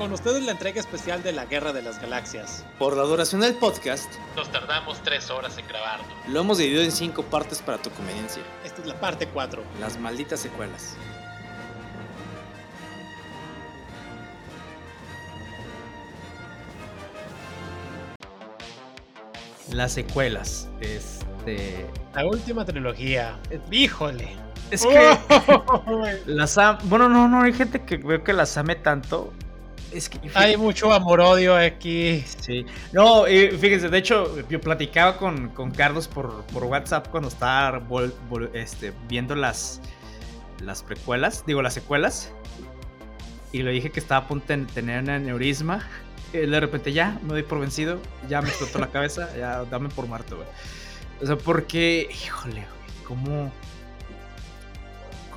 Con ustedes la entrega especial de la Guerra de las Galaxias. Por la duración del podcast, nos tardamos tres horas en grabarlo. Lo hemos dividido en cinco partes para tu conveniencia. Esta es la parte 4. Las malditas secuelas. Las secuelas. Este. La última trilogía. Híjole. Es que las bueno, no, no, hay gente que veo que las ame tanto. Es que hay mucho amor-odio aquí. Sí. No, fíjense, de hecho, yo platicaba con, con Carlos por, por, WhatsApp cuando estaba este, viendo las, las precuelas, digo, las secuelas. Y le dije que estaba a punto de tener un aneurisma. Y de repente ya, me doy por vencido, ya me explotó la cabeza, ya dame por muerto, güey. O sea, porque, híjole, güey, ¿cómo,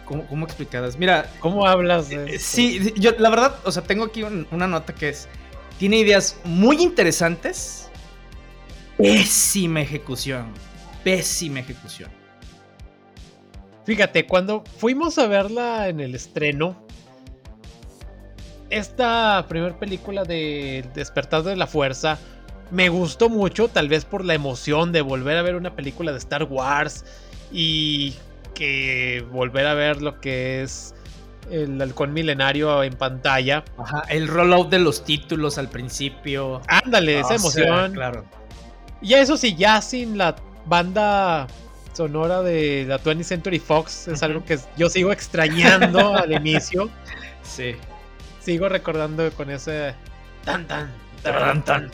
¿Cómo, cómo explicadas? Mira. ¿Cómo hablas de eh, Sí, yo la verdad, o sea, tengo aquí una nota que es. Tiene ideas muy interesantes. Pésima ejecución. Pésima ejecución. Fíjate, cuando fuimos a verla en el estreno, esta primera película de Despertar de la Fuerza me gustó mucho, tal vez por la emoción de volver a ver una película de Star Wars y que volver a ver lo que es el halcón milenario en pantalla. Ajá, el rollout de los títulos al principio. Ándale, esa ah, emoción. claro. Y eso sí, ya sin la banda sonora de la 20th Century Fox, es algo que yo sigo extrañando al inicio. Sí. Sigo recordando con ese tan tan tan tan.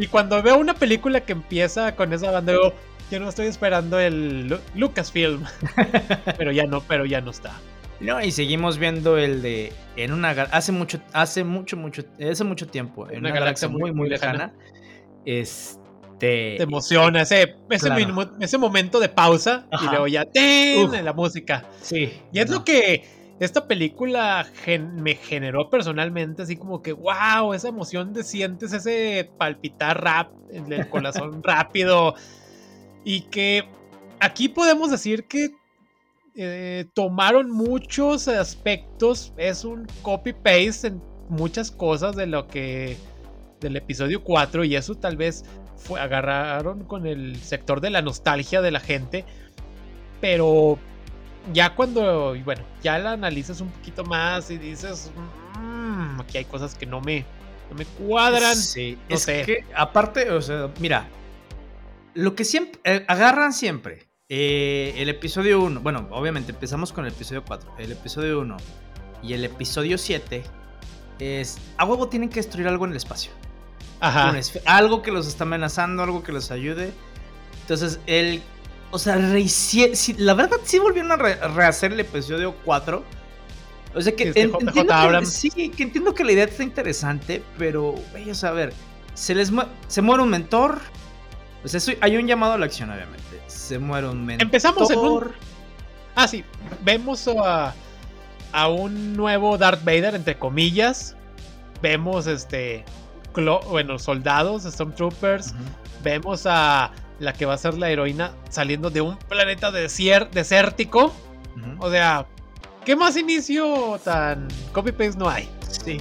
Y cuando veo una película que empieza con esa banda, digo, yo no estoy esperando el Lucasfilm. pero ya no, pero ya no está. No, y seguimos viendo el de en una hace mucho hace mucho mucho hace mucho tiempo en una, galaxia, muy muy lejana. Este te emociona ese ese, momento de pausa y luego ya ¡ten! la música. Sí. Y es lo que esta película me generó personalmente así como que, wow, esa emoción de sientes ese palpitar rap en el corazón rápido. Y que aquí podemos decir que eh, tomaron muchos aspectos, es un copy-paste en muchas cosas de lo que del episodio 4 y eso tal vez fue, agarraron con el sector de la nostalgia de la gente, pero ya cuando, bueno, ya la analizas un poquito más y dices, mmm, aquí hay cosas que no me, no me cuadran. Sí, no es sé. que aparte, o sea, mira, lo que siempre, eh, agarran siempre, eh, el episodio 1, bueno, obviamente empezamos con el episodio 4, el episodio 1 y el episodio 7 es, a huevo tienen que destruir algo en el espacio. Ajá. Algo que los está amenazando, algo que los ayude. Entonces, el o sea, la verdad sí volvieron a rehacer el episodio 4. O sea que, este entiendo que sí, que entiendo que la idea está interesante, pero, güey, o sea, a ver, se les se muere un mentor. O sea, hay un llamado a la acción, obviamente. Se muere un mentor. Empezamos en un... Ah, sí. Vemos a, a un nuevo Darth Vader, entre comillas. Vemos, este, bueno, soldados, Stormtroopers. Vemos a la que va a ser la heroína saliendo de un planeta desértico. O sea, ¿qué más inicio tan copy-paste no hay? Sí.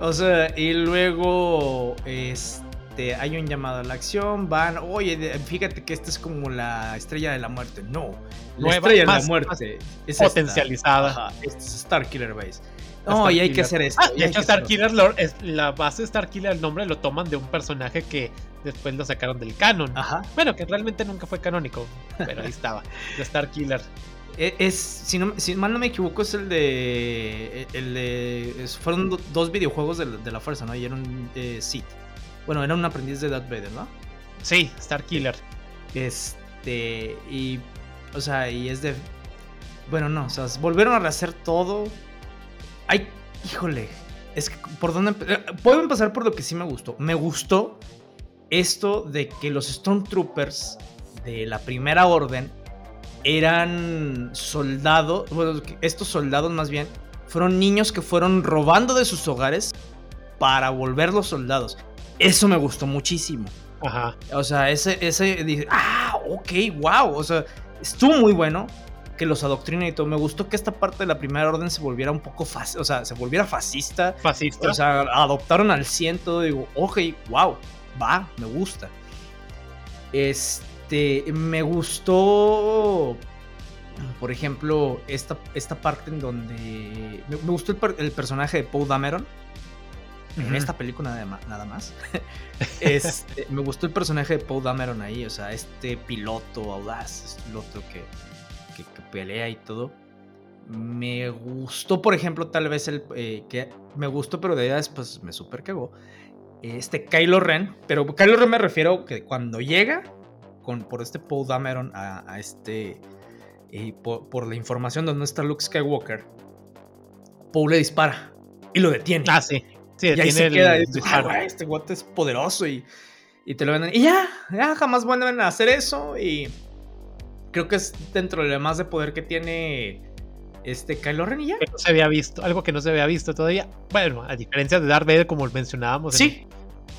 O sea, y luego este, hay un llamado a la acción, van, oye, fíjate que esta es como la estrella de la muerte. No, la estrella de la muerte es potencializada. Ajá, esta es Starkiller Base. No, y hay que hacer esto. Ah, de hecho, Starkiller, la base de Starkiller, el nombre lo toman de un personaje que después lo sacaron del canon. Ajá. Bueno, que realmente nunca fue canónico, pero ahí estaba, de Starkiller. E, es, si, no, si mal no me equivoco, es el de. El de fueron dos videojuegos de, la fuerza, ¿no? Y era un eh, Sith. Bueno, era un aprendiz de Darth Vader, ¿no? Sí, Starkiller. Este. Y. O sea, y es de. Bueno, no, o sea, volvieron a rehacer todo Ay, híjole. Es que, ¿por dónde? Eh, puedo empezar por lo que sí me gustó. Me gustó esto de que los Stormtroopers de la primera orden eran soldados, bueno, estos soldados más bien, fueron niños que fueron robando de sus hogares para volverlos soldados. Eso me gustó muchísimo. Ajá. O sea, ese, ese, dije, ah, ok, wow. O sea, estuvo muy bueno que los adoctrina y todo. Me gustó que esta parte de la primera orden se volviera un poco o sea, se volviera fascista. Fascista. O sea, adoptaron al ciento. Digo, ok, wow, va, me gusta. Este, me gustó, por ejemplo, esta, esta parte en donde me, gustó el, personaje de Poe Dameron. En esta película nada más. este, me gustó el personaje de Poe Dameron ahí, o sea, este piloto audaz, este piloto que, pelea y todo. Me gustó, por ejemplo, tal vez el eh, que me gustó, pero de ahí después me super cagó. Este Kylo Ren, pero Kylo Ren me refiero que cuando llega con, por este Paul Dameron a, este. Y por, la información donde está Luke Skywalker, Paul le dispara y lo detiene. Ah, sí. Sí, y ahí se queda. Ah, este guate es poderoso y, y te lo venden. Y ya, ya jamás vuelven a hacer eso. Y creo que es dentro de lo más de poder que tiene este Kylo Ren y ya. Que no se había visto, algo que no se había visto todavía. Bueno, a diferencia de Darth Vader, como mencionábamos sí.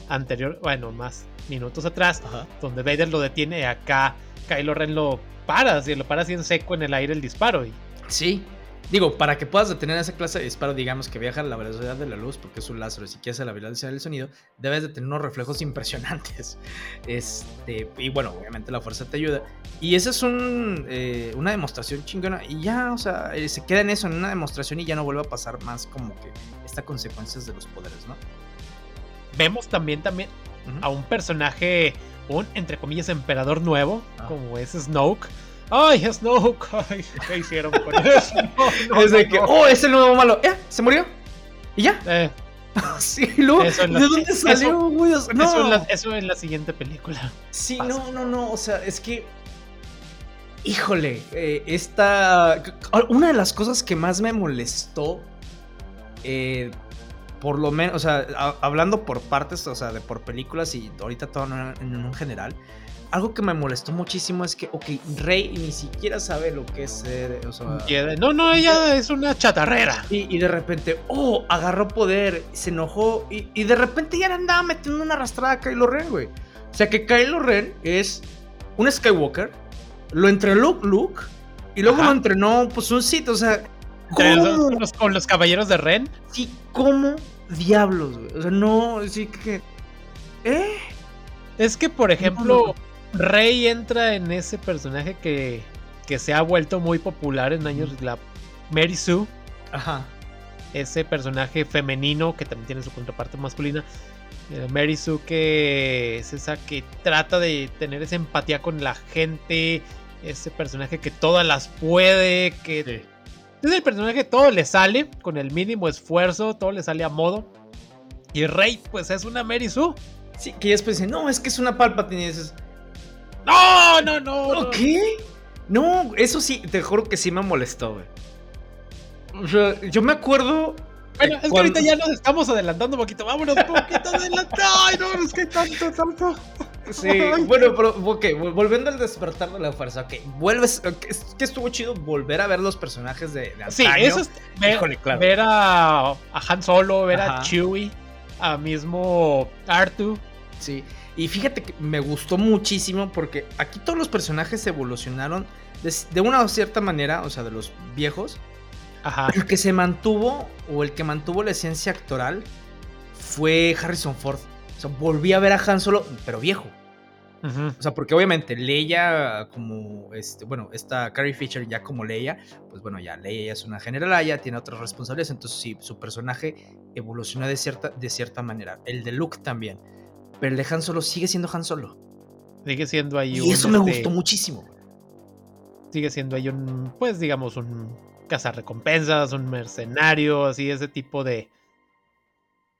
anterior, bueno, más minutos atrás, donde Vader lo detiene, acá Kylo Ren lo para, si lo para así en seco en el aire el disparo. Y... Sí, Digo, para que puedas detener esa clase de disparo, digamos que viaja a la velocidad de la luz, porque es un láser, si quieres a la velocidad del sonido, debes de tener unos reflejos impresionantes. Este, y bueno, obviamente la fuerza te ayuda. Y esa es un, eh, una demostración chingona. Y ya, o sea, eh, se queda en eso, en una demostración y ya no vuelve a pasar más como que esta consecuencias de los poderes, ¿no? Vemos también, también a un personaje, un, entre comillas, emperador nuevo, ah. como es Snoke ¡Ay, Snoke! Ay, ¿Qué hicieron con eso? es de que, oh, es el nuevo malo. ¿Ya? ¿Se murió? ¿Y ya? Eh. sí, luego, ¿de dónde salió, güey? No. Eso, en la, eso en la siguiente película. Sí, no, no, no. O sea, es que. Híjole, eh, esta. Una de las cosas que más me molestó. Eh, por lo menos, o sea, hablando por partes, o sea, de por películas y ahorita todo en un general algo que me molestó muchísimo es que, ok, Rey ni siquiera sabe lo que es ser. O sea, no, no, ella es una chatarrera. Y, de repente, oh, agarró poder, se enojó y, de repente ya andaba metiendo una arrastrada a Kylo Ren, güey. O sea que Kylo Ren es un Skywalker, lo entrenó Luke y luego lo entrenó, pues un Sith, o sea. Con los, con los caballeros de Ren. Sí, ¿cómo diablos, güey? O sea, no, sí que. ¿Eh? Es que, por ejemplo, Rey entra en ese personaje que, que se ha vuelto muy popular en años, la Mary Sue. Ajá. Ese personaje femenino que también tiene su contraparte masculina. Eh, Mary Sue que es esa que trata de tener esa empatía con la gente. Ese personaje que todas las puede. Que es el personaje que todo le sale con el mínimo esfuerzo. Todo le sale a modo. Y Rey pues es una Mary Sue. Sí, que después dice, no, es que es una Palpatine y dices, no, no, no. ¿Qué? No, eso sí, te juro que sí me molestó, güey. O sea, yo me acuerdo. Bueno, es que ahorita ya nos estamos adelantando un poquito. Vámonos un poquito adelantando. Ay, no, es que tanto, tanto. Sí, bueno, pero, ok, volviendo al despertar de la fuerza, ok, vuelves, es que estuvo chido volver a ver los personajes de, de Sí, eso es, ver, ver a, a, Han Solo, ver a Chewie, a mismo Artu. Sí, y fíjate que me gustó muchísimo porque aquí todos los personajes evolucionaron de, una cierta manera, o sea, de los viejos. Ajá. El que se mantuvo, o el que mantuvo la esencia actoral, fue Harrison Ford. O sea, volví a ver a Han Solo, pero viejo. O sea, porque obviamente Leia como, este, bueno, esta Carrie Fisher ya como Leia, pues bueno, ya Leia ya es una general, ya tiene otras responsabilidades, entonces sí, su personaje evolucionó de cierta, de cierta manera. El de Luke también. Pero el de Han Solo sigue siendo Han Solo. Sigue siendo ahí y un. Y eso me este, gustó muchísimo. Sigue siendo ahí un, pues digamos, un cazarrecompensas, un mercenario, así, ese tipo de.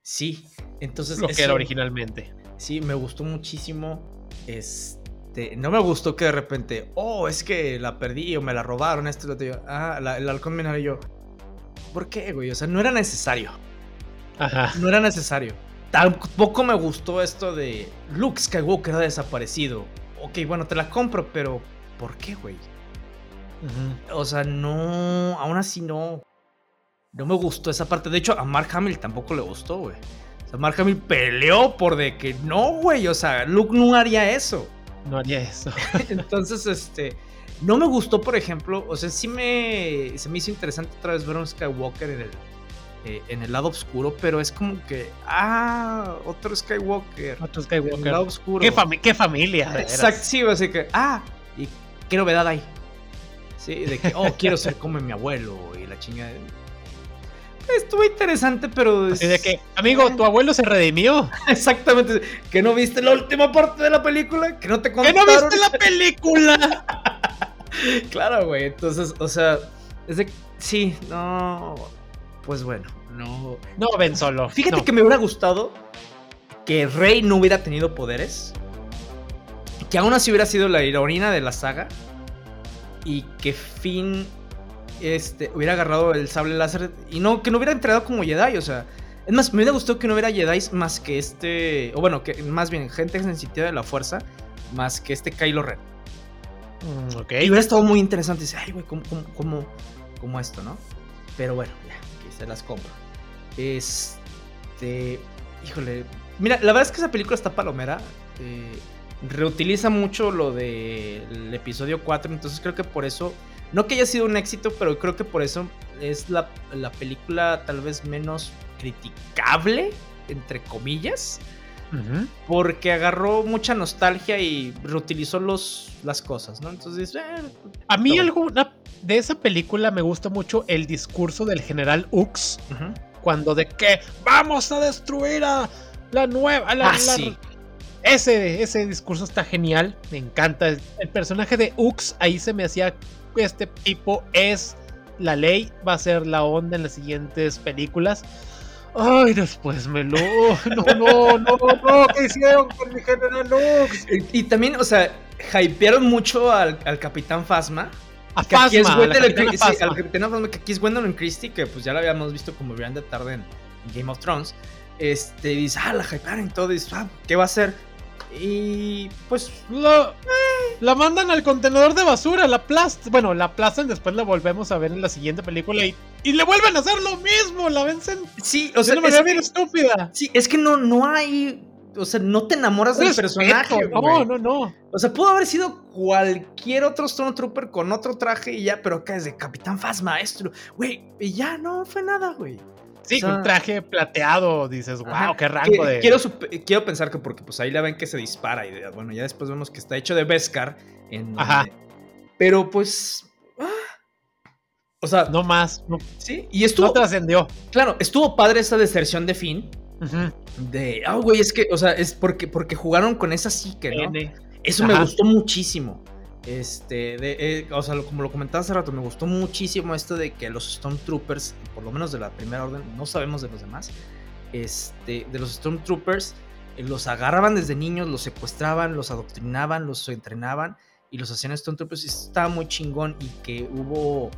Sí, entonces. Lo que era originalmente. Sí, me gustó muchísimo. Este. No me gustó que de repente, oh, es que la perdí o me la robaron, esto lo tío. Ah, el halcón yo. ¿Por qué, güey? O sea, no era necesario. Ajá. No era necesario. Tampoco me gustó esto de Luke Skywalker ha desaparecido. Ok, bueno, te la compro, pero ¿por qué, güey? O sea, no, aún así no. No me gustó esa parte. De hecho, a Mark Hamill tampoco le gustó, güey. O sea, Mark Hamill peleó por de que no, güey. O sea, Luke no haría eso. No haría eso. Entonces, este. No me gustó, por ejemplo. O sea, sí me. Se me hizo interesante otra vez ver a un Skywalker en el. Eh, en el lado oscuro, pero es como que. Ah, otro Skywalker. Otro Skywalker. En el lado oscuro. Qué, qué familia. Exacto, sí, así que. Ah, y qué novedad hay. Sí, de que, oh, quiero ser como mi abuelo y la chinga estuvo interesante, pero. Así de que, amigo, tu abuelo se redimió. Exactamente. Que no viste la última parte de la película, que no te contaron. ¡Que no viste la película! claro, güey. Entonces, o sea, es de. Sí, no. Pues bueno, no. No, ven solo. Fíjate que me hubiera gustado que Rey no hubiera tenido poderes. Que aún así hubiera sido la heroína de la saga. Y que Finn este, hubiera agarrado el sable láser y no, que no hubiera entrenado como Jedi, o sea. Es más, me hubiera gustado que no hubiera Jedi más que este. O bueno, que más bien gente sensitiva de la fuerza, más que este Kylo Ren. Mm, y hubiera estado muy interesante. Dice, ay, güey, ¿cómo, esto, no? Pero bueno, ya, se las compro. Este. Híjole. Mira, la verdad es que esa película está palomera. Eh, reutiliza mucho lo del episodio 4, entonces creo que por eso no que haya sido un éxito, pero creo que por eso es la, película tal vez menos criticable, entre comillas. Porque agarró mucha nostalgia y reutilizó los, las cosas, ¿no? Entonces, eh, a mí alguna de esa película me gusta mucho el discurso del general Ux cuando de que vamos a destruir a la nueva, la, ah, sí. ese, ese discurso está genial, me encanta. El personaje de Ux ahí se me hacía este tipo es la ley, va a ser la onda en las siguientes películas. Ay, después me lo. No, no, no, no, ¿qué hicieron con mi general Lux? Y, también, o sea, hypearon mucho al, Capitán Phasma. A que aquí es bueno al Capitán Phasma, que aquí es Gwendolyn Christie, que pues ya lo habíamos visto como de tarde en, Game of Thrones. Este, dice, ah, la hypearon todo, dice, ah, ¿qué va a hacer? Y pues lo, la mandan al contenedor de basura, la aplastan. Bueno, la aplastan, después la volvemos a ver en la siguiente película y, y le vuelven a hacer lo mismo, la vencen. Sí, o sea, es una bien estúpida. Sí, es que no, no hay. O sea, no te enamoras del personaje. No, no, no. O sea, pudo haber sido cualquier otro Stormtrooper con otro traje y ya, pero acá es de Capitán Faz Maestro. Güey, y ya no fue nada, güey. Sí, un traje plateado, dices, wow, qué rango de. Quiero, quiero pensar que porque pues ahí la ven que se dispara y bueno, ya después vemos que está hecho de Beskar. Ajá. Pero pues. Ah, o sea. No más. sí, y estuvo. No trascendió. Claro, estuvo padre esa deserción de Finn. De. Ah, güey, es que, o sea, es porque, porque jugaron con esa psique, ¿no? Eso me gustó muchísimo. Este, de, eh, o sea, como lo comentaba hace rato, me gustó muchísimo esto de que los Stormtroopers, por lo menos de la primera orden, no sabemos de los demás, este, de los Stormtroopers, eh, los agarraban desde niños, los secuestraban, los adoctrinaban, los entrenaban y los hacían Stormtroopers. Y estaba muy chingón y que hubo,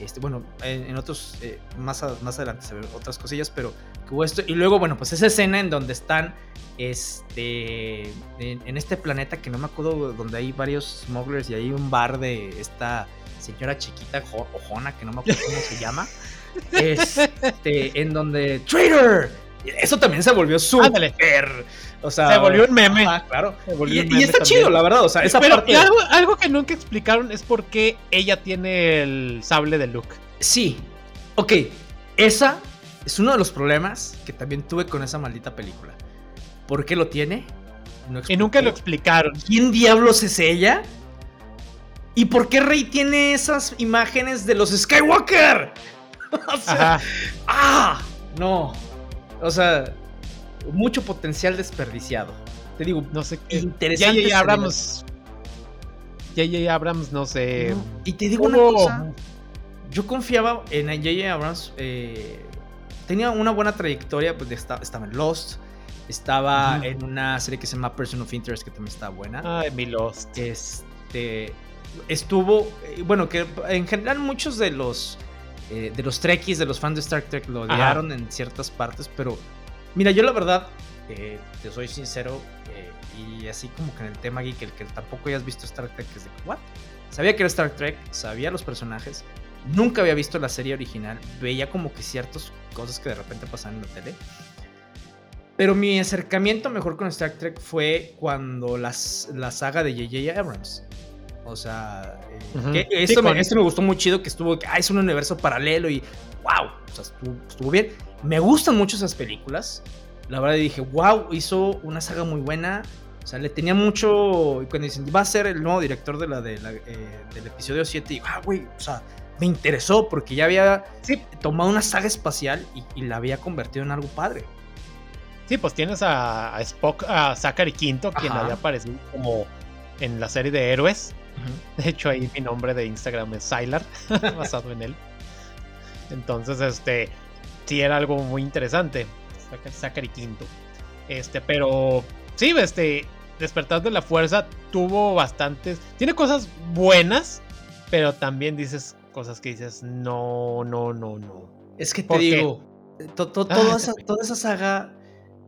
este, bueno, en, otros, eh, más, más adelante se ven otras cosillas, pero que hubo esto. Y luego, bueno, pues esa escena en donde están este en, este planeta que no me acuerdo donde hay varios smugglers y hay un bar de esta señora chiquita ojona que no me acuerdo cómo se llama este en donde traitor eso también se volvió súper o sea se volvió un meme. claro. Y, está chido la verdad o sea esa parte algo, algo que nunca explicaron es por qué ella tiene el sable de Luke. Sí ok esa es uno de los problemas que también tuve con esa maldita película ¿Por qué lo tiene? y nunca lo explicaron. ¿Quién diablos es ella? ¿Y por qué Rey tiene esas imágenes de los Skywalker? o sea, ¡ah! No. O sea, mucho potencial desperdiciado. Te digo, no sé qué. Interesante. Ya, ya, Abrams. Ya, ya, Abrams, no sé. Y te digo una cosa. Yo confiaba en J.J. Abrams. Eh, tenía una buena trayectoria. Pues estaba en Lost. Estaba en una serie que se llama Person of Interest, que también está buena. Ay, mi Lost. Este. Estuvo. Eh, bueno, que en general muchos de los. Eh, de los Trekkies, de los fans de Star Trek, lo odiaron en ciertas partes, pero. Mira, yo la verdad. Eh, te soy sincero. y así como que en el tema geek, el que tampoco hayas visto Star Trek, es de ¿what? Sabía que era Star Trek, sabía los personajes, nunca había visto la serie original, veía como que ciertas cosas que de repente pasaban en la tele. Pero mi acercamiento mejor con Star Trek fue cuando las, la saga de J.J. Abrams. O sea, eh, esto, me, me, gustó muy chido, que estuvo, ah, es un universo paralelo y wow, o sea, estuvo, estuvo, bien. Me gustan mucho esas películas. La verdad dije, wow, hizo una saga muy buena. O sea, le tenía mucho. Cuando dicen, va a ser el nuevo director de la, de la eh, del episodio 7, y ah, güey, o sea, me interesó porque ya había sí. tomado una saga espacial y, y, la había convertido en algo padre. Sí, pues tienes a, a Spock, a Zachary Quinto, quien había aparecido como en la serie de héroes. De hecho, ahí mi nombre de Instagram es Sylar, basado en él. Entonces, este, sí era algo muy interesante. Zachary Quinto. Este, pero sí, este, Despertar de la Fuerza tuvo bastantes. Tiene cosas buenas, pero también dices cosas que dices, no, no, no, no. Es que te digo, to, to, toda, ah, esa, toda esa saga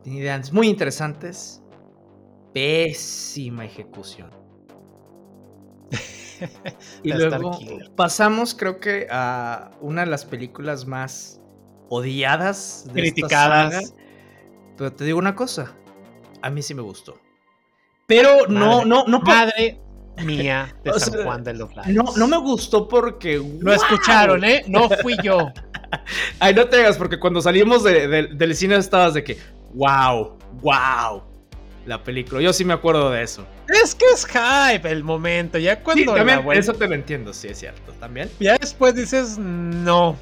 tiene ideas muy interesantes. Pésima ejecución. y luego pasamos, creo que, a una de las películas más odiadas, de criticadas. Pero te digo una cosa, a mí sí me gustó. Pero madre, no, no, no. Madre mía de o San sea, Juan de los Lagos. No, no me gustó porque. Lo wow. escucharon, ¿eh? No fui yo. Ay, no te hagas, porque cuando salimos de, de, del cine estabas de que, wow, wow, la película. Yo sí me acuerdo de eso. Es que es hype el momento. Ya cuando. Sí, también, vuelta, eso te lo entiendo, sí, es cierto. También. Ya después dices, no.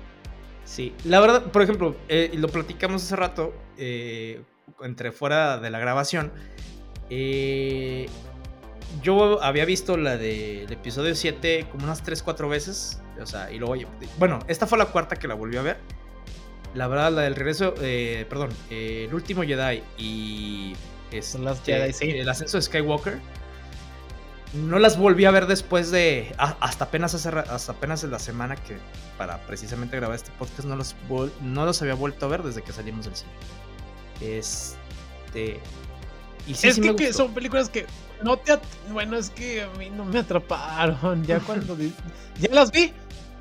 Sí, la verdad, por ejemplo, eh, lo platicamos hace rato, eh, entre fuera de la grabación. Eh, yo había visto la del de episodio 7 como unas 3-4 veces. O sea, y luego. Bueno, esta fue la cuarta que la volví a ver. La verdad, la del regreso. Eh, perdón, eh, el último Jedi y. Este, las Jedi, sí. El ascenso de Skywalker. No las volví a ver después de. Hasta apenas hace, hasta apenas en la semana que. Para precisamente grabar este podcast. No los, no los había vuelto a ver desde que salimos del cine. Este. Y sí, es sí que, que son películas que no te. Bueno, es que a mí no me atraparon. Ya cuando. ya las vi,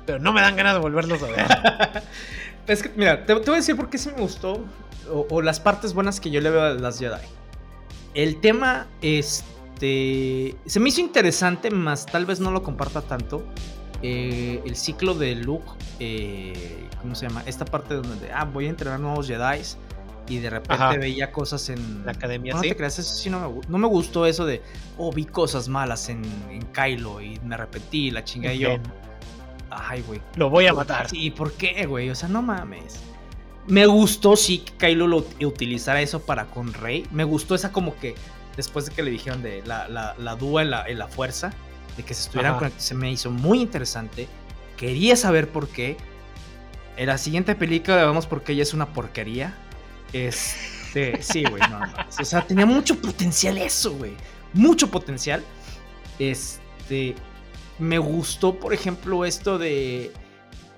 pero no me dan ganas de volverlos a ver. es que, mira, te, te, voy a decir por qué sí me gustó. O, o, las partes buenas que yo le veo a las Jedi. El tema, este. Se me hizo interesante, más tal vez no lo comparta tanto. Eh, el ciclo de Luke. Eh, ¿Cómo se llama? Esta parte donde. Ah, voy a entrenar nuevos Jedi y de repente Ajá. veía cosas en la academia. No, ¿sí? te creas, eso sí no me, no me, gustó eso de, oh, vi cosas malas en, en Kylo y me arrepentí, la chinga y yo. Ay, güey. Lo voy a matar. Sí, ¿por qué, güey? O sea, no mames. Me gustó sí que Kylo lo utilizara eso para con Rey. Me gustó esa como que después de que le dijeron de la, la, la dúa en la, en la fuerza, de que se estuvieran conectando, se me hizo muy interesante. Quería saber por qué. En la siguiente película vemos por qué ella es una porquería. Este, sí, güey, no, no. O sea, tenía mucho potencial eso, güey. Mucho potencial. Este, me gustó, por ejemplo, esto de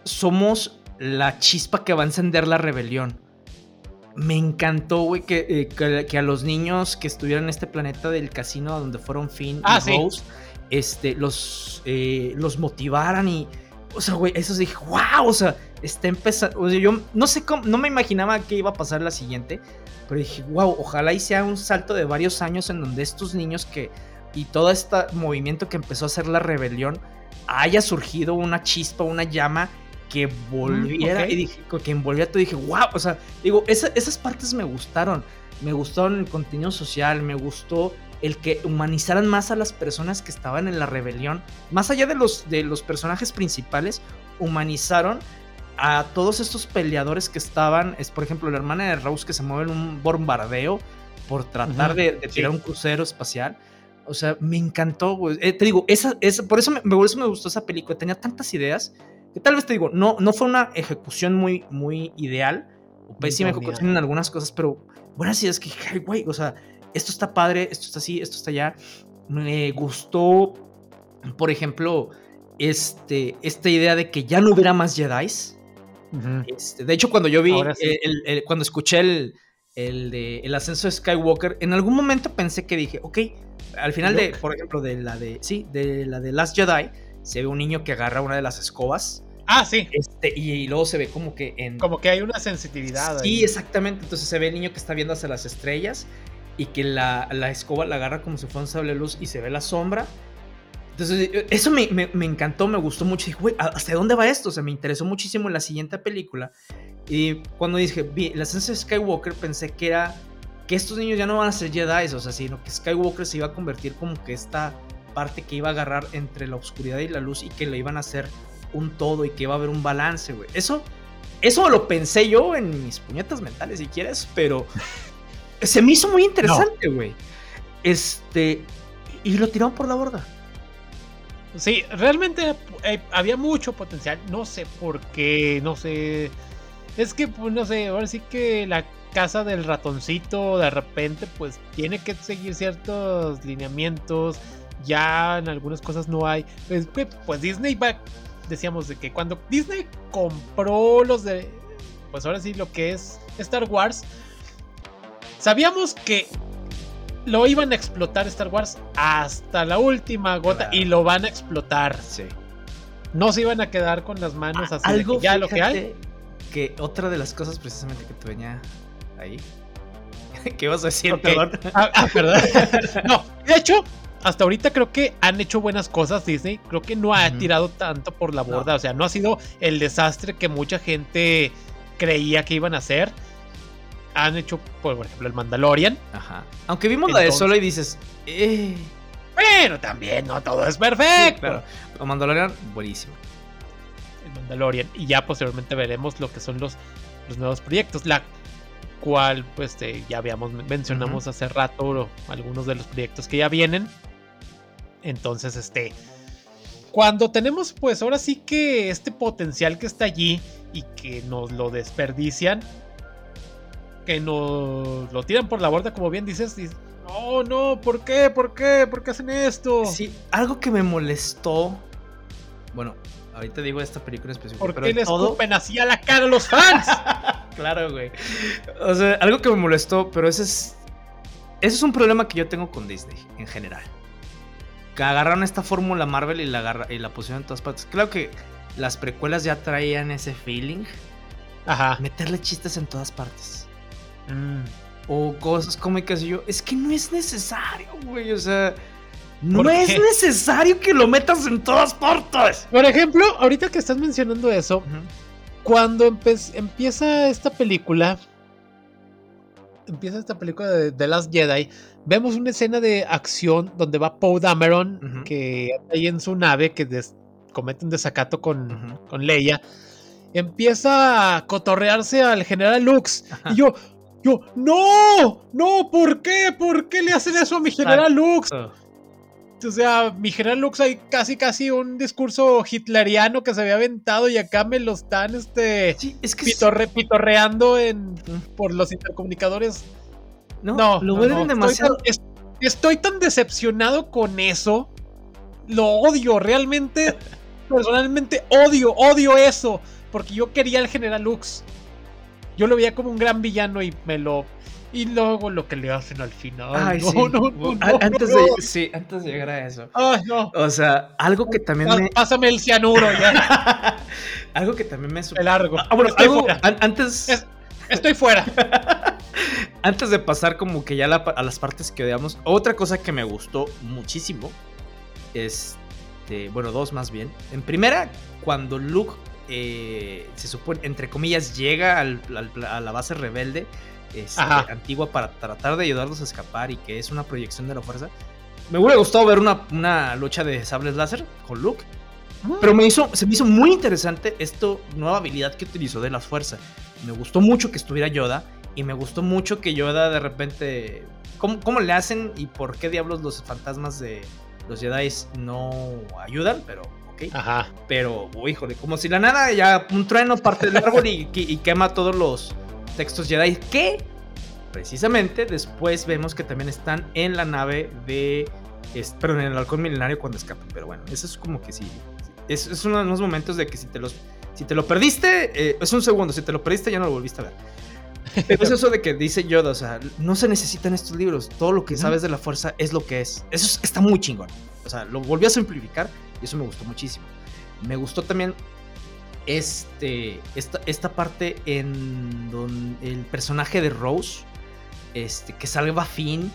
somos la chispa que va a encender la rebelión. Me encantó, güey, que, eh, que, que, a los niños que estuvieran en este planeta del casino donde fueron Finn ah, y sí. Rose, este, los, eh, los motivaran y, o sea, güey, eso dije, wow, o sea, está empezando. O sea, yo no sé cómo, no me imaginaba qué iba a pasar la siguiente, pero dije, wow, ojalá y sea un salto de varios años en donde estos niños que y todo este movimiento que empezó a hacer la rebelión haya surgido una chispa, una llama que volviera mm, okay. y dije, que envolviera todo, dije, wow, o sea, digo, esa, esas partes me gustaron, me gustaron el contenido social, me gustó el que humanizaran más a las personas que estaban en la rebelión, más allá de los, de los personajes principales, humanizaron a todos estos peleadores que estaban, es por ejemplo la hermana de Rose que se mueve en un bombardeo por tratar uh -huh, de, de, tirar sí. un crucero espacial. O sea, me encantó, güey. Eh, te digo, esa, esa, por, eso me, por eso me gustó esa película. Tenía tantas ideas que tal vez te digo, no, no fue una ejecución muy, muy ideal. O pésima ejecución en algunas cosas, pero buenas ideas que, güey, o sea, esto está padre, esto está así, esto está allá. Me gustó, por ejemplo, este, esta idea de que ya no hubiera más Jedi's. Uh -huh. este, de hecho, cuando yo vi, sí. el, el, cuando escuché el, el de El ascenso de Skywalker, en algún momento pensé que dije, ok, al final de, por ejemplo, de la de, sí, de la de Last Jedi, se ve un niño que agarra una de las escobas. Ah, sí. Este, y, luego se ve como que en... Como que hay una sensibilidad. Sí, exactamente. Entonces se ve el niño que está viendo hacia las estrellas y que la, la escoba la agarra como si fuera un sable luz y se ve la sombra. Entonces, eh, eso me, me, me encantó, me gustó mucho. Dije, güey, ¿hasta dónde va esto? O sea, me interesó muchísimo la siguiente película. Y cuando dije, vi la esencia de Skywalker, pensé que era que estos niños ya no van a ser Jedi, o sea, sino que Skywalker se iba a convertir como que esta parte que iba a agarrar entre la oscuridad y la luz y que le iban a hacer un todo y que iba a haber un balance, güey. Eso, eso lo pensé yo en mis puñetas mentales, si quieres, pero se me hizo muy interesante, güey. Este, y lo tiraron por la borda. Sí, realmente eh, había mucho potencial. No sé por qué, no sé. Es que, pues, no sé, ahora sí que la casa del ratoncito de repente, pues, tiene que seguir ciertos lineamientos. Ya en algunas cosas no hay. Pues, pues Disney va, decíamos de que cuando Disney compró los de, pues ahora sí, lo que es Star Wars, sabíamos que lo iban a explotar Star Wars hasta la última gota y lo van a explotar. Sí. No se iban a quedar con las manos así Algo, de ya lo que hay. Que otra de las cosas precisamente que te venía ahí. ¿Qué vas a decir, okay. perdón? Ah, ah, perdón. no, de hecho, hasta ahorita creo que han hecho buenas cosas Disney. Creo que no ha uh -huh. tirado tanto por la borda. No. O sea, no ha sido el desastre que mucha gente creía que iban a hacer han hecho, por ejemplo, el Mandalorian. Ajá. Aunque vimos Entonces, la de Solo y dices, eh. Bueno, también no todo es perfecto. Sí, pero el Mandalorian, buenísimo. El Mandalorian. Y ya posteriormente veremos lo que son los, los nuevos proyectos. La cual, pues, eh, ya habíamos, mencionamos uh -huh. hace rato algunos de los proyectos que ya vienen. Entonces, este. Cuando tenemos, pues, ahora sí que este potencial que está allí y que nos lo desperdician, que nos lo tiran por la borda, como bien dices. dices no, no, ¿por qué? ¿Por qué? ¿Por qué hacen esto? Sí, algo que me molestó. Bueno, ahorita digo esta película específica. ¿Por qué les todo... así a la cara a los fans? claro, güey. O sea, algo que me molestó, pero ese es. Ese es un problema que yo tengo con Disney en general. Que agarraron esta fórmula Marvel y la, agarra, y la pusieron en todas partes. Claro que las precuelas ya traían ese feeling. Ajá. Meterle chistes en todas partes. Mm. O cosas cómicas y yo, es que no es necesario, güey, o sea, no es necesario que lo metas en todas partes. Por ejemplo, ahorita que estás mencionando eso, uh -huh. cuando empieza esta película, empieza esta película de The Last Jedi, vemos una escena de acción donde va Poe Dameron, uh -huh. que ahí en su nave, que comete un desacato con, uh -huh. con Leia, empieza a cotorrearse al general Lux. Y yo, yo, no, no, ¿por qué? ¿Por qué le hacen eso a mi general Lux? O sea, mi general Lux hay casi casi un discurso hitleriano que se había aventado y acá me lo están este sí, es que pitorre, es... pitorreando en, por los intercomunicadores. No, no lo no, no. demasiado. Estoy tan, estoy tan decepcionado con eso. Lo odio, realmente, personalmente odio, odio eso. Porque yo quería el general Lux. Yo lo veía como un gran villano y me lo. Y luego lo que le hacen al final. Ay, no, sí. no, no, antes no. de, sí, antes de llegar a eso. Ay, no. O sea, algo que también me. Pásame el cianuro ya. algo que también me. El largo. Ah, bueno, algo, an antes. Es, estoy fuera. antes de pasar como que ya la, a las partes que odiamos, otra cosa que me gustó muchísimo. Este. Bueno, dos más bien. En primera, cuando Luke eh, se supone, entre comillas, llega al, al, a la base rebelde este, antigua para tratar de ayudarlos a escapar y que es una proyección de la fuerza. Me hubiera gustado ver una, una lucha de sables láser con Luke. Pero me hizo, se me hizo muy interesante esta nueva habilidad que utilizó de la fuerza. Me gustó mucho que estuviera Yoda. Y me gustó mucho que Yoda de repente. ¿Cómo, cómo le hacen y por qué diablos los fantasmas de los Jedi no ayudan? Pero ¿ok? Ajá. Pero, oh, híjole, como si la nada ya un trueno parte del árbol y, quema todos los textos Jedi. Que precisamente después vemos que también están en la nave de. Es, perdón, en el halcón milenario cuando escapan. Pero bueno, eso es como que sí. Es, es uno de los momentos de que si te los. Si te lo perdiste, eh, es un segundo. Si te lo perdiste, ya no lo volviste a ver. Pero es eso de que dice Yoda, o sea, no se necesitan estos libros. Todo lo que sabes de la fuerza es lo que es. Eso está muy chingón. O sea, lo volvió a simplificar y eso me gustó muchísimo. Me gustó también este, esta, esta parte en donde el personaje de Rose, este, que salva a Finn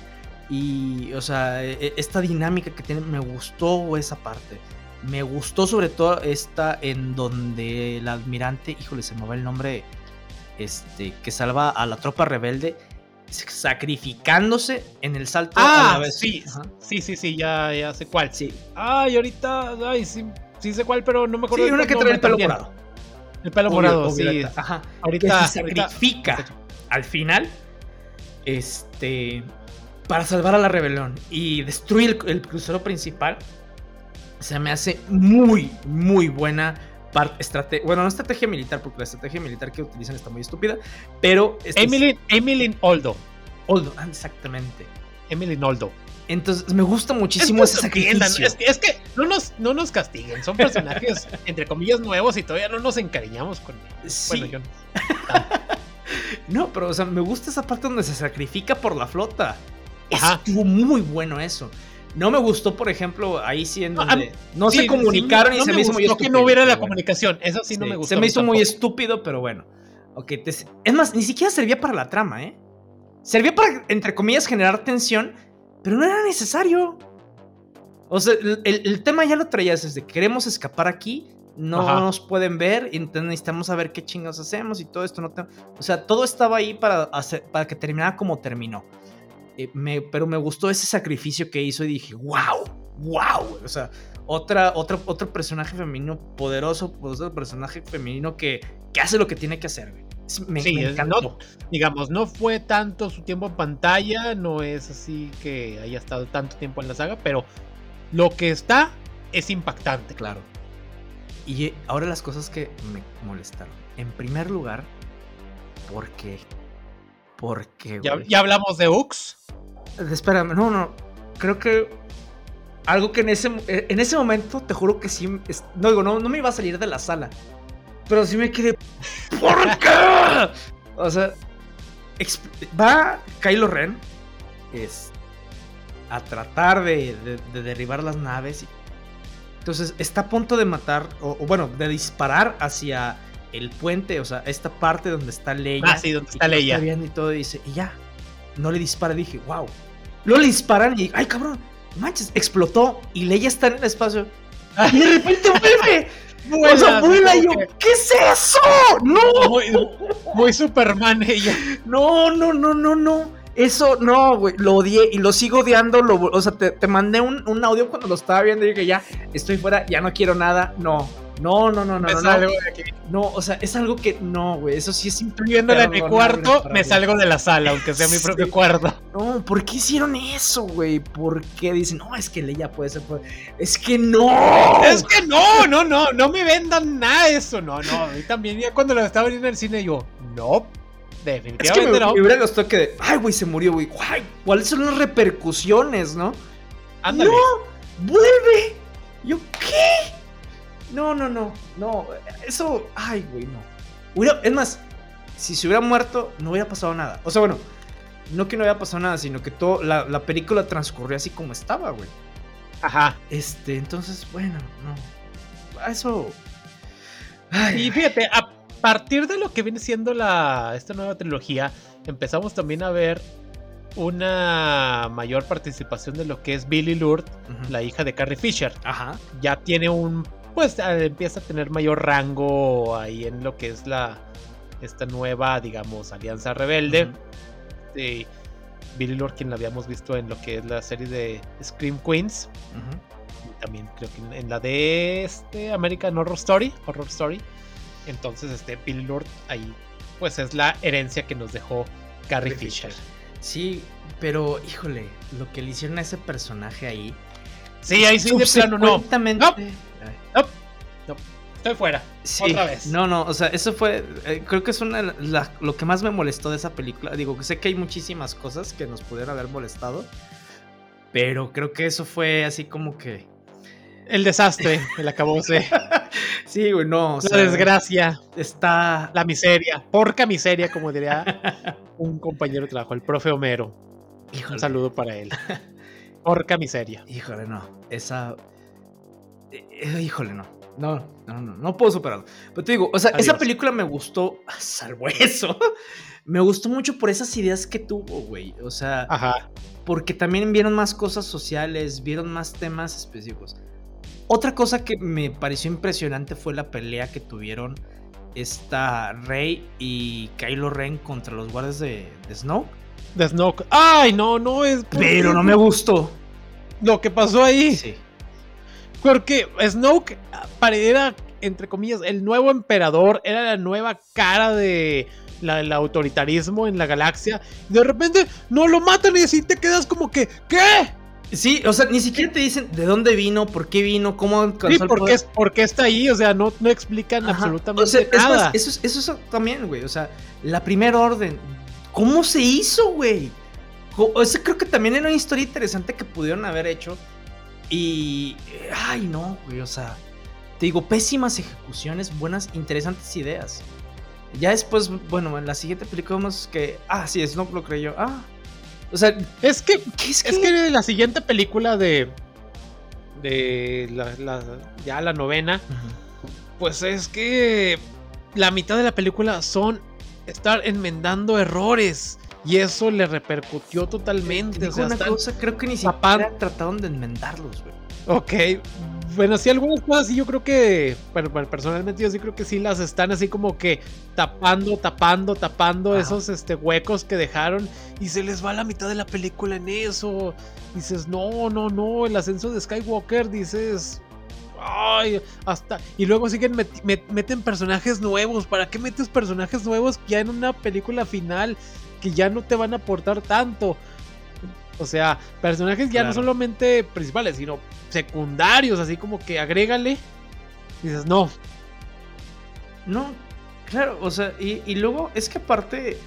y, o sea, e, e, esta dinámica que tiene, me gustó esa parte. Me gustó sobre todo esta en donde el admirante, híjole, se me va el nombre, este, que salva a la tropa rebelde sacrificándose en el salto ah, a la vez. Sí, sí, sí, sí, ya, ya sé cuál. Sí. Ay, ahorita, ay, sí, sí sé cuál, pero no me acuerdo. Sí, una que trae el pelo morado. El pelo morado, sí. Ajá. Ahorita se sacrifica al final, este, para salvar a la rebelión y destruir el, crucero principal. Se me hace muy, muy buena estrategia, bueno, no estrategia militar, porque la estrategia militar que utilizan está muy estúpida, pero... Emily, Emily Oldo. Oldo, ah, exactamente. Emily Oldo. Entonces, me gusta muchísimo ese sacrificio. Es que, es que no, nos, no nos castiguen, son personajes, entre comillas, nuevos y todavía no nos encariñamos con ellos. Bueno, yo no. no, pero, o sea, me gusta esa parte donde se sacrifica por la flota. Estuvo muy bueno eso. No me gustó, por ejemplo, ahí sí en donde no, se comunicaron y se me, hizo muy estúpido. que no hubiera la comunicación, eso sí, no me gustó. Se me hizo muy estúpido, pero bueno. Okay, es más, ni siquiera servía para la trama, ¿eh? Servía para, entre comillas, generar tensión, pero no era necesario. O sea, el, tema ya lo traías desde queremos escapar aquí, no nos pueden ver, entonces necesitamos saber qué chingados hacemos y todo esto. No O sea, todo estaba ahí para, hacer, para que terminara como terminó. Eh, pero me gustó ese sacrificio que hizo y dije, wow, wow. O sea, otra, otro, otro personaje femenino poderoso, otro personaje femenino que, que hace lo que tiene que hacer. Me, sí, encantó. digamos, no fue tanto su tiempo en pantalla, no es así que haya estado tanto tiempo en la saga, pero lo que está es impactante. Claro. Y ahora las cosas que me molestaron. En primer lugar, porque porque. ¿Ya, ¿Ya, hablamos de Ux? Espérame, no, no. Creo que. Algo que en ese, en ese momento, te juro que sí. no digo, no, no me iba a salir de la sala. Pero sí me quedé. ¿Por qué? O sea. Va Kylo Ren. Es. A tratar de, de, derribar las naves. entonces está a punto de matar. O, o bueno, de disparar hacia el puente, o sea, esta parte donde está Leia. Ah, sí, donde está Leia. y todo, dice, y ya, no le dispara. Dije, wow. Luego le disparan y, ay, cabrón, manches, explotó y Leia está en el espacio. Y de repente vuelve. o sea, vuela y yo, ¿qué es eso? ¡No! Muy, Superman ella. No, no, no, no, no. Eso, no, güey, lo odié y lo sigo odiando. o sea, te, mandé un, un, audio cuando lo estaba viendo y dije, ya, estoy fuera, ya no quiero nada. No, no, no, no, no. Me no, salgo de aquí. No, o sea, es algo que no, güey. Eso sí es Viéndola en mi cuarto, me salgo de la sala, aunque sea mi propio cuarto. No, ¿por qué hicieron eso, güey? ¿Por qué dicen, no, es que Leia puede ser. Es que no. Es que no, no, no. No me vendan nada eso. No, no. Y también, ya cuando lo estaba viendo en el cine, yo, no. Definitivamente es que me, no. Me hubiera gustado que, ay, güey, se murió, güey. ¿Cuáles son las repercusiones, no? Ándale. No, vuelve. ¿Yo qué? No, no, no, no. Eso, ay, güey, no. es más, si se hubiera muerto, no hubiera pasado nada. O sea, bueno, no que no hubiera pasado nada, sino que todo, la, película transcurrió así como estaba, güey. Ajá. Este, entonces, bueno, no. Eso. y fíjate, a partir de lo que viene siendo la, esta nueva trilogía, empezamos también a ver una mayor participación de lo que es Billy Lourd, la hija de Carrie Fisher. Ajá. Ya tiene un pues empieza a tener mayor rango ahí en lo que es la esta nueva, digamos, alianza rebelde. Billy Lord, quien la habíamos visto en lo que es la serie de Scream Queens. También creo que en, la de este American Horror Story, Horror Story. Entonces, este Billy Lord ahí, pues es la herencia que nos dejó Carrie Fisher. Sí, pero híjole, lo que le hicieron a ese personaje ahí. Sí, ahí sí de plano no. No, no, estoy fuera. Otra vez. No, no, o sea, eso fue. Eh, creo que es una lo que más me molestó de esa película. Digo, que sé que hay muchísimas cosas que nos pudieran haber molestado. Pero creo que eso fue así como que. El desastre, el acabose. sí, güey, no. la desgracia. Está. La miseria. Porca miseria, como diría un compañero de trabajo, el profe Homero. Un saludo para él. Porca miseria. Híjole, no. Esa. Eh, eh, híjole, no. No, no, no, no puedo superarlo. Pero te digo, o sea, esa película me gustó, salvo eso, me gustó mucho por esas ideas que tuvo, güey. O sea, Ajá. porque también vieron más cosas sociales, vieron más temas específicos. Otra cosa que me pareció impresionante fue la pelea que tuvieron esta Rey y Kylo Ren contra los guardias de, de Snoke. De Snoke. Ay, no, no es. Pero no me gustó. Lo que pasó ahí. Sí. Porque Snoke era, entre comillas, el nuevo emperador, era la nueva cara de el autoritarismo en la galaxia. Y de repente no lo matan y así te quedas como que, ¿qué? Sí, o sea, ni siquiera te dicen de dónde vino, por qué vino, cómo alcanzó sí, por qué, por qué está ahí, o sea, no, no explican absolutamente nada. eso, eso, eso también, güey, o sea, la primera orden, ¿cómo se hizo, güey? O sea, creo que también era una historia interesante que pudieron haber hecho. Y. Ay, no, güey, o sea. Te digo, pésimas ejecuciones, buenas, interesantes ideas. Ya después, bueno, en la siguiente película vemos que. Ah, sí, Snoke lo creyó. Ah, o sea, es que, es, que? la siguiente película de. de la, ya la novena. Pues es que la mitad de la película son estar enmendando errores. Y eso le repercutió totalmente. O sea, una cosa, creo que ni siquiera trataron de enmendarlos, güey. Ok, bueno, sí, algunas cosas sí, yo creo que, pero, personalmente yo sí creo que sí las están así como que tapando, tapando, tapando esos este, huecos que dejaron y se les va la mitad de la película en eso. Dices, no, no, no, el ascenso de Skywalker, dices, ay, hasta. Y luego siguen, meten personajes nuevos. ¿Para qué metes personajes nuevos ya en una película final que ya no te van a aportar tanto? O sea, personajes ya no solamente principales, sino secundarios, así como que agrégale. dices, no. No, claro, o sea, y, luego es que aparte,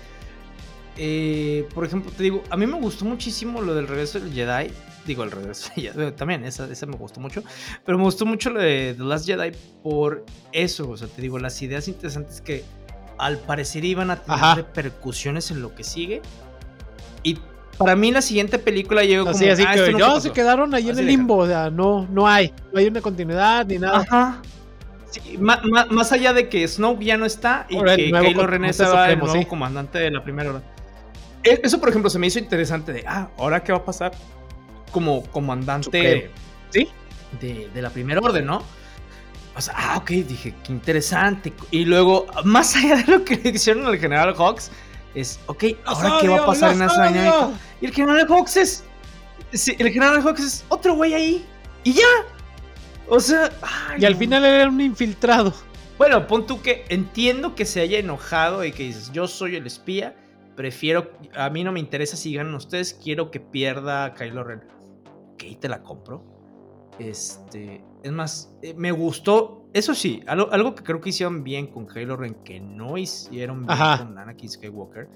eh, por ejemplo, te digo, a mí me gustó muchísimo lo del regreso del Jedi. Digo, el regreso también, esa, esa me gustó mucho. Pero me gustó mucho lo de The Last Jedi por eso. O sea, te digo, las ideas interesantes que al parecer iban a tener repercusiones en lo que sigue. Y para mí la siguiente película llegó como... Así, así ah, que ya se quedaron ahí en el limbo, o sea, no, no hay, no hay una continuidad ni nada. Ajá. más, allá de que Snoke ya no está y que Kylo Ren estaba el nuevo comandante de la primera hora. E, eso, por ejemplo, se me hizo interesante de, ah, ¿ahora qué va a pasar? Como comandante ¿Sí? de, de la primera orden, ¿no? O sea, ah, ok, dije, qué interesante. Y luego, más allá de lo que le hicieron al general Hawks, es, ok, ¿ahora qué va a pasar en esa dinámica? Y el general Hawks es. Sí, el general Hawks es otro güey ahí. Y ya. O sea. y al final era un infiltrado. Bueno, pon tú que entiendo que se haya enojado y que dices, yo soy el espía. Prefiero. A mí no me interesa si ganan ustedes. Quiero que pierda Kylo Ren. Ok, te la compro. Este. Es más, eh, me gustó eso sí, algo, que creo que hicieron bien con Kylo Ren, que no hicieron bien con Anakin Skywalker.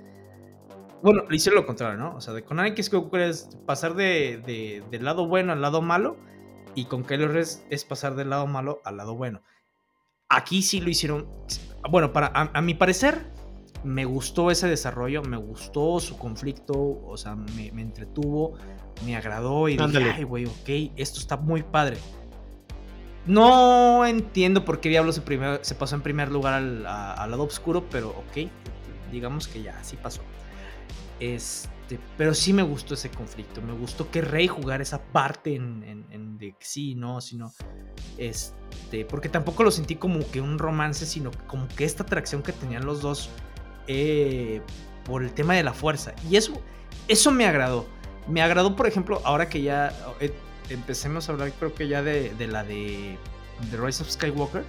Bueno, le hicieron lo contrario, ¿no? O sea, de con Anakin Skywalker es pasar de, del lado bueno al lado malo. Y con Kylo Ren es pasar del lado malo al lado bueno. Aquí sí lo hicieron. Bueno, para, a, mi parecer, me gustó ese desarrollo, me gustó su conflicto, o sea, me, entretuvo, me agradó y dije, ay, güey, ok, esto está muy padre. No entiendo por qué Diablo se, pasó en primer lugar al, lado oscuro, pero ok, digamos que ya, así pasó. Este, pero sí me gustó ese conflicto, me gustó que Rey jugara esa parte en, en, de sí, no, sino, este, porque tampoco lo sentí como que un romance, sino como que esta atracción que tenían los dos eh, por el tema de la fuerza. Y eso, eso me agradó. Me agradó, por ejemplo, ahora que ya eh, empecemos a hablar, creo que ya de, la de, The Rise of Skywalker.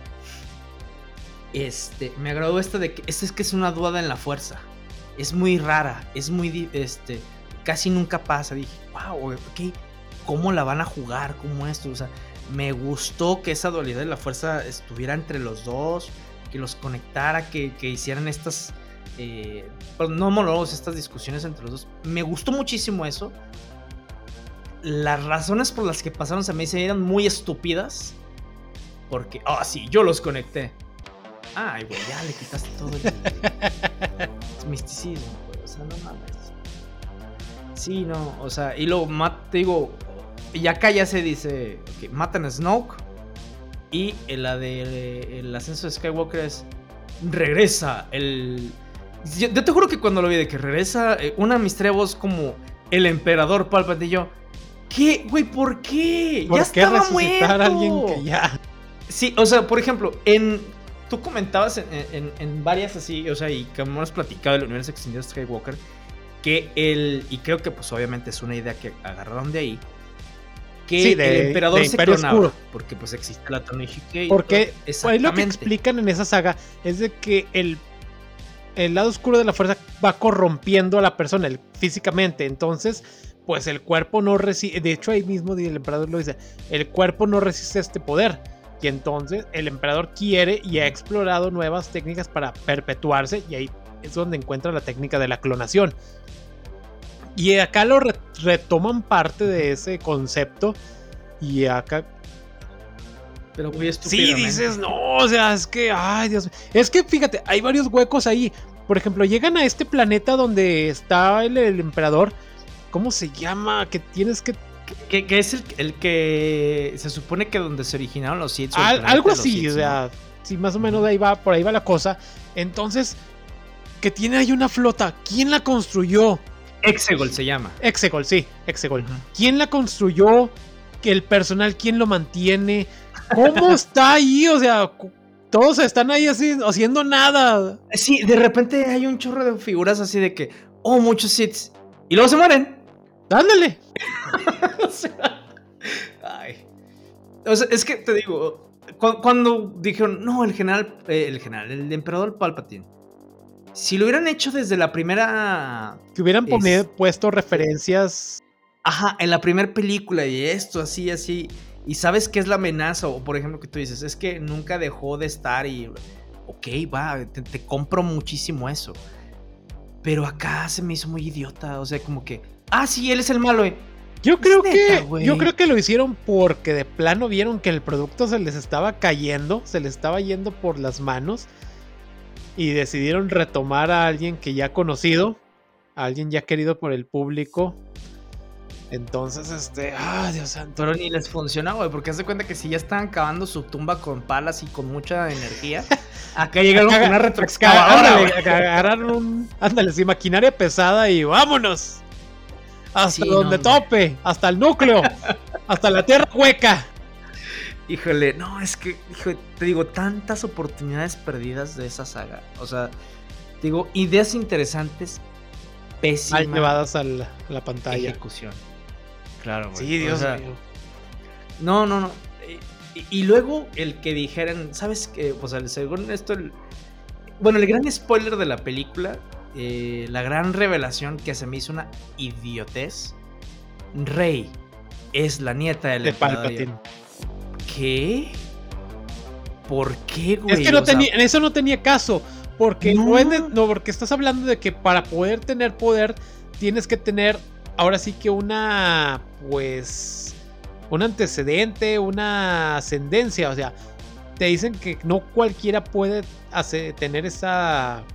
Este, me agradó esta de que esta es que es una duda en la fuerza. Es muy rara, es muy, este, casi nunca pasa. Dije, wow, ok, ¿cómo la van a jugar? ¿Cómo esto? O sea, me gustó que esa dualidad de la fuerza estuviera entre los dos, que los conectara, que, hicieran estas, eh, pues, no monólogos, estas discusiones entre los dos. Me gustó muchísimo eso. Las razones por las que pasaron se me dicen eran muy estúpidas. Porque, ah, sí, yo los conecté. Ay, güey, ya le quitaste todo el, misticismo, güey. O sea, no mames. Sí, no, o sea, y luego te digo, y acá ya se dice que matan a Snoke. Y en la de el ascenso de Skywalker es regresa el. Yo, te juro que cuando lo vi de que regresa eh, una de mis trebos como el emperador Palpatine y yo. ¿Qué? Güey, ¿por qué? ¿Por ya qué estaba muerto. a alguien que ya. Sí, o sea, por ejemplo, en. Tú comentabas en, en, varias así, o sea, y como hemos platicado del universo extendido de Skywalker, que el. Y creo que, pues, obviamente es una idea que agarraron de ahí. Que el emperador se clonaba. Porque, pues, existe la Tony Porque, pues, lo que explican en esa saga es de que el el lado oscuro de la fuerza va corrompiendo a la persona físicamente. Entonces, pues el cuerpo no resiste. De hecho, ahí mismo el emperador lo dice: el cuerpo no resiste este poder. Y entonces el emperador quiere y ha explorado nuevas técnicas para perpetuarse. Y ahí es donde encuentra la técnica de la clonación. Y acá lo retoman parte de ese concepto. Y acá pero muy Sí, dices, no, o sea, es que, ay, Dios. Es que fíjate, hay varios huecos ahí. Por ejemplo, llegan a este planeta donde está el, emperador. ¿Cómo se llama? Que tienes que que, es el, que se supone que donde se originaron los Sith. algo así, o sea, sí, más o menos ahí va, por ahí va la cosa. Entonces, que tiene ahí una flota. ¿Quién la construyó? Exegol se llama. Exegol, sí, Exegol. ¿Quién la construyó? ¿El personal quién lo mantiene? ¿Cómo está ahí? O sea, todos están ahí así, haciendo nada. Sí, de repente hay un chorro de figuras así de que, oh, muchos hits. Y luego se mueren. Ándale. o sea, ay. O sea, es que te digo, cuando dijeron, no, el general, eh, el general, el emperador Palpatine. Si lo hubieran hecho desde la primera. Que hubieran puesto referencias. Ajá, en la primera película y esto, así, así y sabes qué es la amenaza, o por ejemplo que tú dices, es que nunca dejó de estar y, ok, va, te, compro muchísimo eso. Pero acá se me hizo muy idiota, o sea, como que, ah, sí, él es el malo, eh. Yo creo que yo creo que lo hicieron porque de plano vieron que el producto se les estaba cayendo, se les estaba yendo por las manos y decidieron retomar a alguien que ya conocido, a alguien ya querido por el público entonces, este, ah, Dios santo. Pero ni les funciona, güey, porque hace cuenta que si ya estaban cavando su tumba con palas y con mucha energía, acá llegaron con una retroexcavadora. Ándale, agarraron un, ándale, sí, maquinaria pesada y vámonos. Hasta donde tope, hasta el núcleo, hasta la tierra hueca. Híjole, no, es que, hijo, te digo, tantas oportunidades perdidas de esa saga. O sea, digo, ideas interesantes, pésimas. llevadas a la, a la pantalla. Ejecución. Claro, Sí, Dios mío. No, no, no. Y, luego el que dijeran, ¿sabes qué? O sea, según esto, el, bueno, el gran spoiler de la película, eh, la gran revelación que se me hizo una idiotez. Rey es la nieta del de Palpatine. ¿Qué? ¿Por qué, güey? Es que no tenía, en eso no tenía caso. Porque no. no, porque estás hablando de que para poder tener poder tienes que tener ahora sí que una, pues, un antecedente, una ascendencia, o sea, te dicen que no cualquiera puede hacer, tener esa,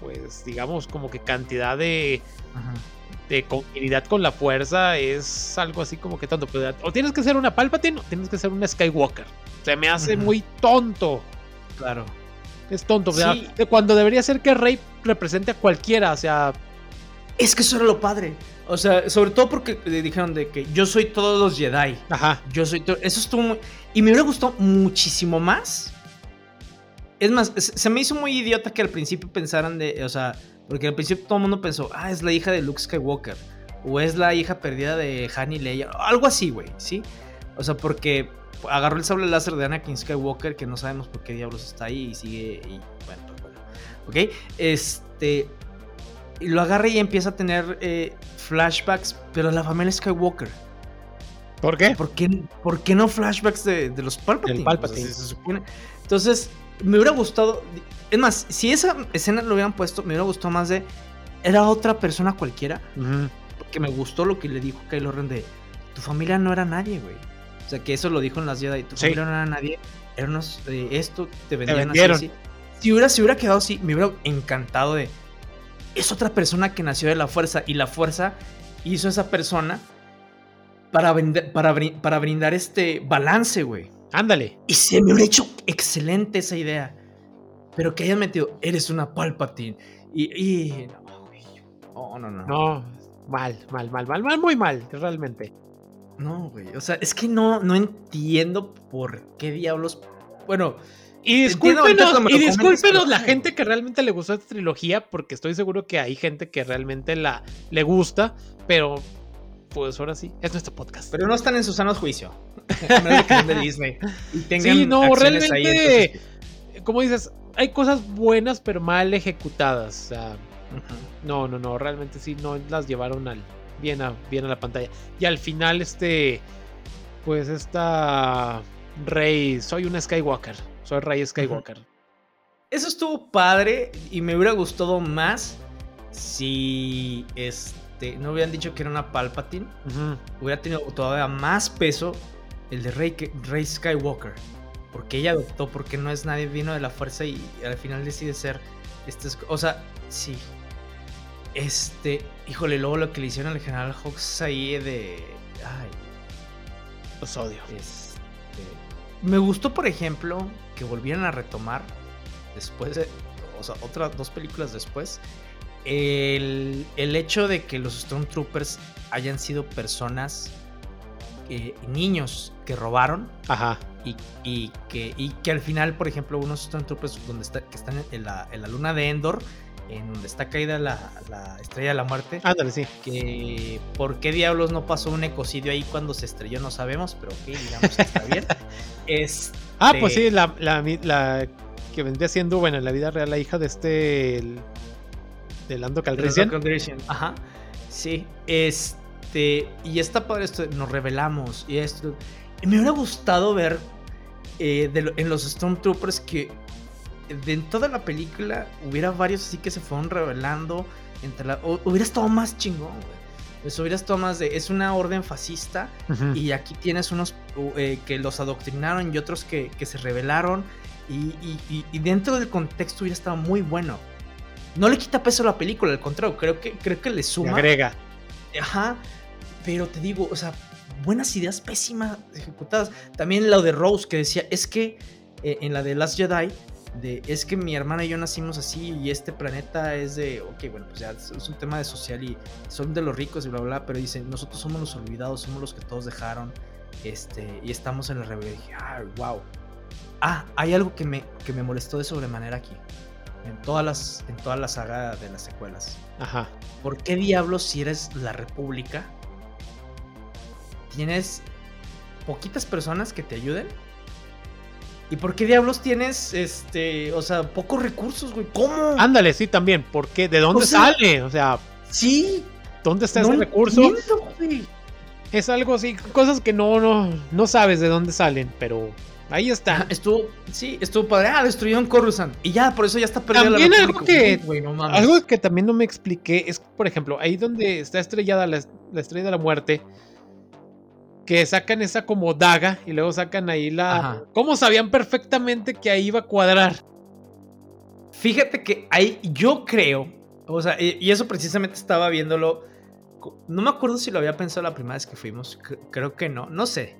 pues, digamos, como que cantidad de, de continuidad con la fuerza, es algo así como que tanto, pues, o tienes que ser una Palpatine o tienes que ser una Skywalker. Se me hace muy tonto. Claro. Es tonto, o sea, cuando debería ser que Rey represente a cualquiera, o sea... Es que eso era lo padre. O sea, sobre todo porque le dijeron de que yo soy todos los Jedi. Ajá. Yo soy todo. Eso estuvo muy. Y me hubiera gustado muchísimo más. Es más, se me hizo muy idiota que al principio pensaran de. O sea, porque al principio todo el mundo pensó, ah, es la hija de Luke Skywalker. O es la hija perdida de Han y Leia. Algo así, güey, ¿sí? O sea, porque agarró el sable láser de Anakin Skywalker, que no sabemos por qué diablos está ahí y sigue. Y bueno, pues bueno. ¿Ok? Este. Y lo agarra y empieza a tener eh, flashbacks, pero la familia Skywalker. ¿Por qué? ¿Por qué, no flashbacks de, los Palpatine? Palpatine. se supone. Entonces, me hubiera gustado. Es más, si esa escena lo hubieran puesto, me hubiera gustado más de. Era otra persona cualquiera. Porque me gustó lo que le dijo Kylo Ren de. tu familia no era nadie, güey. O sea, que eso lo dijo en las Jedi, tu Sí. familia no era nadie, eran unos, eh, esto te vendían así, vendieron. así. Si hubiera, si hubiera quedado así, me hubiera encantado de, es otra persona que nació de la fuerza y la fuerza hizo a esa persona para, vender- para, brin- para brindar este balance, güey. Ándale. Y se me hubiera hecho excelente esa idea. Pero que hayan metido, eres una Palpatine. Y, y no, güey. Oh, no, no. No, mal, mal, mal, mal, mal, muy mal, realmente. No, güey. O sea, es que no, no entiendo por qué diablos. Bueno, Y discúlpenos, y discúlpenos la gente que realmente le gustó esta trilogía, porque estoy seguro que hay gente que realmente la le gusta, pero pues ahora sí, es nuestro podcast. pero no están en su sano juicio. A menos que de Disney. Y tengan Sí, no, ahí, realmente, entonces- como dices, hay cosas buenas pero mal ejecutadas. O sea, no, no, no, realmente sí, no las llevaron al, bien, a, bien a la pantalla. Y al final, este, pues esta Rey, soy una Skywalker, soy Rey Skywalker. Eso estuvo padre y me hubiera gustado más si este no hubieran dicho que era una Palpatine. Hubiera tenido todavía más peso el de Rey, Rey Skywalker. Porque ella adoptó, porque no es nadie, vino de la fuerza y al final decide ser. Este, es- o sea, sí. Este, híjole, luego lo que le hicieron al general Hawks ahí de. Ay, Los odio. este, me gustó, por ejemplo, que volvieran a retomar después de, o sea, otras dos películas después, el, el hecho de que los Stormtroopers hayan sido personas, eh, niños que robaron Ajá. y, y que, y que al final, por ejemplo, unos Stormtroopers donde está, que están en la, en la luna de Endor, en donde está caída la, la estrella de la muerte, Ándale, sí. que por qué diablos no pasó un ecocidio ahí cuando se estrelló no sabemos, pero ok, digamos que está bien. Es Ah, pues Este- sí, la, la, la que vendría siendo, bueno, en la vida real, la hija de este. el- de Lando Calrissian. Ajá. Sí, este y está padre esto, nos revelamos y esto. Y me hubiera gustado ver eh, de en los Stormtroopers que de en toda la película hubiera varios así que se fueron revelando entre la, o- hubiera estado más chingón, güey. Pues hubiera estado más de es una orden fascista. Y aquí tienes unos eh, que los adoctrinaron y otros que, que se rebelaron. Y- y- y dentro del contexto hubiera estado muy bueno. No le quita peso a la película, al contrario, creo que, creo que le Le suma. agrega. Ajá. Pero te digo, o sea, buenas ideas pésimas ejecutadas. También lo de Rose que decía, es que eh, en la de Last Jedi, de, es que mi hermana y yo nacimos así y este planeta es de, ok, bueno, pues ya es, es un tema de social y son de los ricos y bla, bla, bla, pero dicen, nosotros somos los olvidados, somos los que todos dejaron, este, y estamos en la rebelión. Y dije, ah, wow. Ah, hay algo que me, que me molestó de sobremanera aquí, en todas las, en toda la saga de las secuelas. Ajá. ¿Por qué diablos si eres la república tienes poquitas personas que te ayuden? ¿Y por qué diablos tienes, este, o sea, pocos recursos, güey? ¿Cómo? Ándale, sí, también. ¿Por qué? ¿De dónde O sea, sale? O sea, sí. ¿dónde está no ese recurso? entiendo, güey. Es algo así, cosas que no, no, no sabes de dónde salen, pero ahí está. Estuvo, sí, estuvo padre. Ah, destruyeron Coruscant. Y ya, por eso ya está perdida También la algo que- Uy, no mames. Algo que también no me expliqué es, por ejemplo, ahí donde está estrellada la, la estrella de la muerte, que sacan esa como daga y luego sacan ahí la... Ajá. ¿Cómo sabían perfectamente que ahí iba a cuadrar? Fíjate que ahí yo creo, o sea, y, eso precisamente estaba viéndolo. No me acuerdo si lo había pensado la primera vez que fuimos, cre- creo que no, no sé.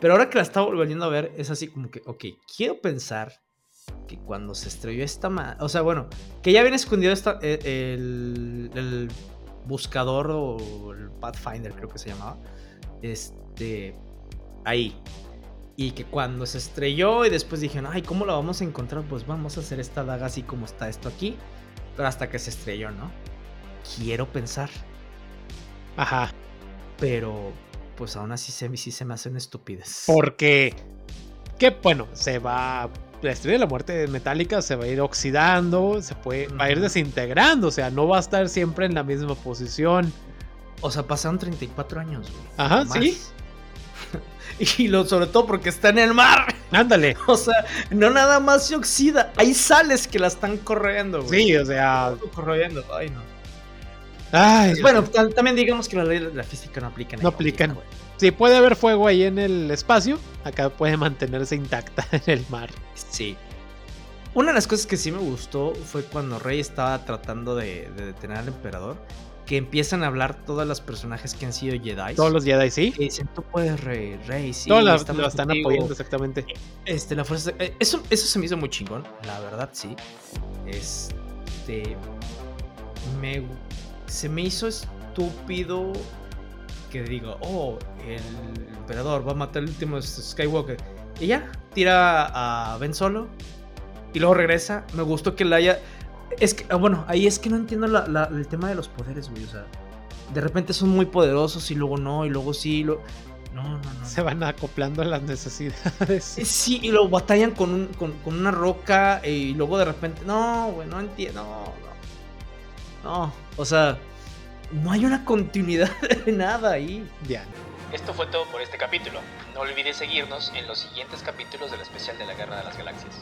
Pero ahora que la estaba volviendo a ver, es así como que, ok, quiero pensar que cuando se estrelló esta ma- o sea, bueno, que ya habían escondido esta, eh, el, el buscador o el Pathfinder, creo que se llamaba, este, ahí. Y que cuando se estrelló y después dijeron, ay, ¿cómo la vamos a encontrar? Pues vamos a hacer esta daga así como está esto aquí. Pero hasta que se estrelló, ¿no? Quiero pensar. Ajá. Pero, pues aún así se, sí se me hacen estupidez. Porque, que bueno, se va... La estrella de la muerte metálica se va a ir oxidando, se puede, va a ir desintegrando, o sea, no va a estar siempre en la misma posición. O sea, pasaron 34 años, güey. Ajá, sí. y lo, sobre todo porque está en el mar. Ándale. O sea, no nada más se oxida. Hay sales que la están corroyendo, güey. Sí, o sea... Corroyendo. Ay, no. Ay, Bueno, ta- también digamos que las leyes de la física no aplican. No aplican. si puede haber fuego ahí en el espacio, acá puede mantenerse intacta en el mar. Sí. Una de las cosas que sí me gustó fue cuando Rey estaba tratando de, detener al emperador. Que empiezan a hablar todos los personajes que han sido Jedi. Todos los Jedi, sí. Que dicen, tú puedes, Rey, Rey, sí. Todos lo, están apoyando, exactamente. Este, la fuerza. Eh, eso, eso se me hizo muy chingón, la verdad, sí. Este. Me. Se me hizo estúpido que diga, oh, el emperador va a matar el último Skywalker. Y ya, tira a Ben Solo y luego regresa. Me gustó que la haya. Es que, ah, bueno, ahí es que no entiendo el tema de los poderes, güey. O sea, de repente son muy poderosos y luego no, y luego sí. Lo... No, no, no. Se van acoplando a las necesidades. Eh, sí, y luego batallan con, con, una roca y luego de repente. No, güey, no entiendo. No. No, o sea, no hay una continuidad de nada ahí. Ya. Esto fue todo por este capítulo. No olvides seguirnos en los siguientes capítulos del especial de la Guerra de las Galaxias.